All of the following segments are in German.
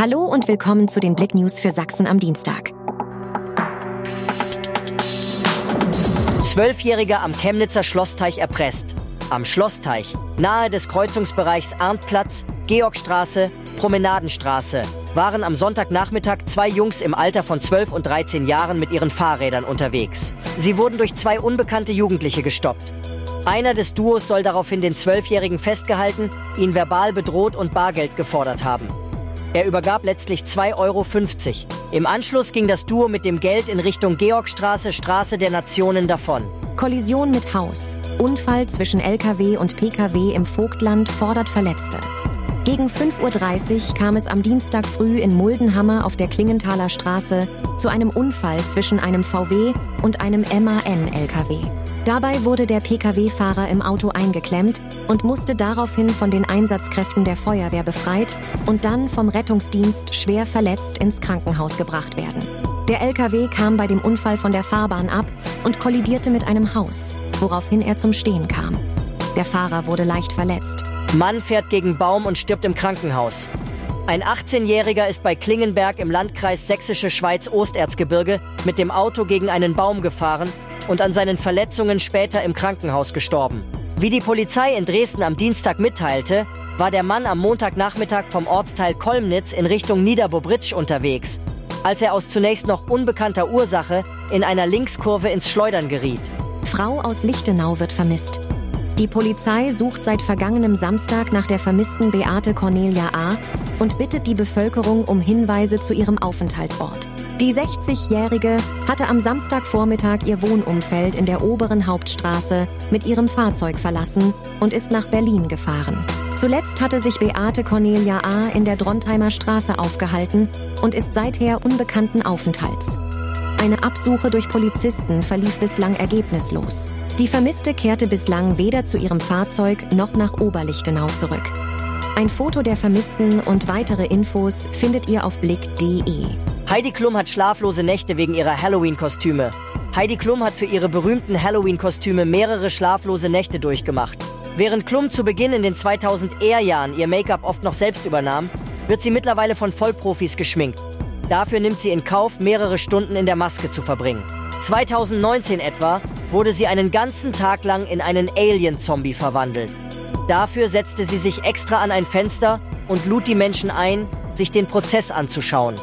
Hallo und willkommen zu den Blick News für Sachsen am Dienstag. Zwölfjähriger am Chemnitzer Schlossteich erpresst. Am Schlossteich, nahe des Kreuzungsbereichs Arndtplatz, Georgstraße, Promenadenstraße, waren am Sonntagnachmittag zwei Jungs im Alter von 12 und 13 Jahren mit ihren Fahrrädern unterwegs. Sie wurden durch zwei unbekannte Jugendliche gestoppt. Einer des Duos soll daraufhin den Zwölfjährigen festgehalten, ihn verbal bedroht und Bargeld gefordert haben. Er übergab letztlich 2,50 Euro. Im Anschluss ging das Duo mit dem Geld in Richtung Georgstraße, Straße der Nationen davon. Kollision mit Haus. Unfall zwischen LKW und PKW im Vogtland fordert Verletzte. Gegen 5.30 Uhr kam es am Dienstag früh in Muldenhammer auf der Klingenthaler Straße zu einem Unfall zwischen einem VW und einem MAN-LKW. Dabei wurde der Pkw-Fahrer im Auto eingeklemmt und musste daraufhin von den Einsatzkräften der Feuerwehr befreit und dann vom Rettungsdienst schwer verletzt ins Krankenhaus gebracht werden. Der LKW kam bei dem Unfall von der Fahrbahn ab und kollidierte mit einem Haus, woraufhin er zum Stehen kam. Der Fahrer wurde leicht verletzt. Mann fährt gegen Baum und stirbt im Krankenhaus. Ein 18-Jähriger ist bei Klingenberg im Landkreis Sächsische Schweiz-Osterzgebirge mit dem Auto gegen einen Baum gefahren und an seinen Verletzungen später im Krankenhaus gestorben. Wie die Polizei in Dresden am Dienstag mitteilte, war der Mann am Montagnachmittag vom Ortsteil Kolmnitz in Richtung Niederbobritsch unterwegs, als er aus zunächst noch unbekannter Ursache in einer Linkskurve ins Schleudern geriet. Frau aus Lichtenau wird vermisst. Die Polizei sucht seit vergangenem Samstag nach der vermissten Beate Cornelia A. und bittet die Bevölkerung um Hinweise zu ihrem Aufenthaltsort. Die 60-Jährige hatte am Samstagvormittag ihr Wohnumfeld in der oberen Hauptstraße mit ihrem Fahrzeug verlassen und ist nach Berlin gefahren. Zuletzt hatte sich Beate Cornelia A. in der Drontheimer Straße aufgehalten und ist seither unbekannten Aufenthalts. Eine Absuche durch Polizisten verlief bislang ergebnislos. Die Vermisste kehrte bislang weder zu ihrem Fahrzeug noch nach Oberlichtenau zurück. Ein Foto der Vermissten und weitere Infos findet ihr auf blick.de. Heidi Klum hat schlaflose Nächte wegen ihrer Halloween-Kostüme. Heidi Klum hat für ihre berühmten Halloween-Kostüme mehrere schlaflose Nächte durchgemacht. Während Klum zu Beginn in den 2000er-Jahren ihr Make-up oft noch selbst übernahm, wird sie mittlerweile von Vollprofis geschminkt. Dafür nimmt sie in Kauf, mehrere Stunden in der Maske zu verbringen. 2019 etwa wurde sie einen ganzen Tag lang in einen Alien-Zombie verwandelt. Dafür setzte sie sich extra an ein Fenster und lud die Menschen ein, sich den Prozess anzuschauen.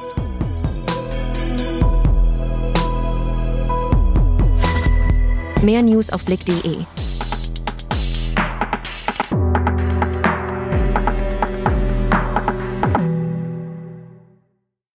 Mehr News auf blick.de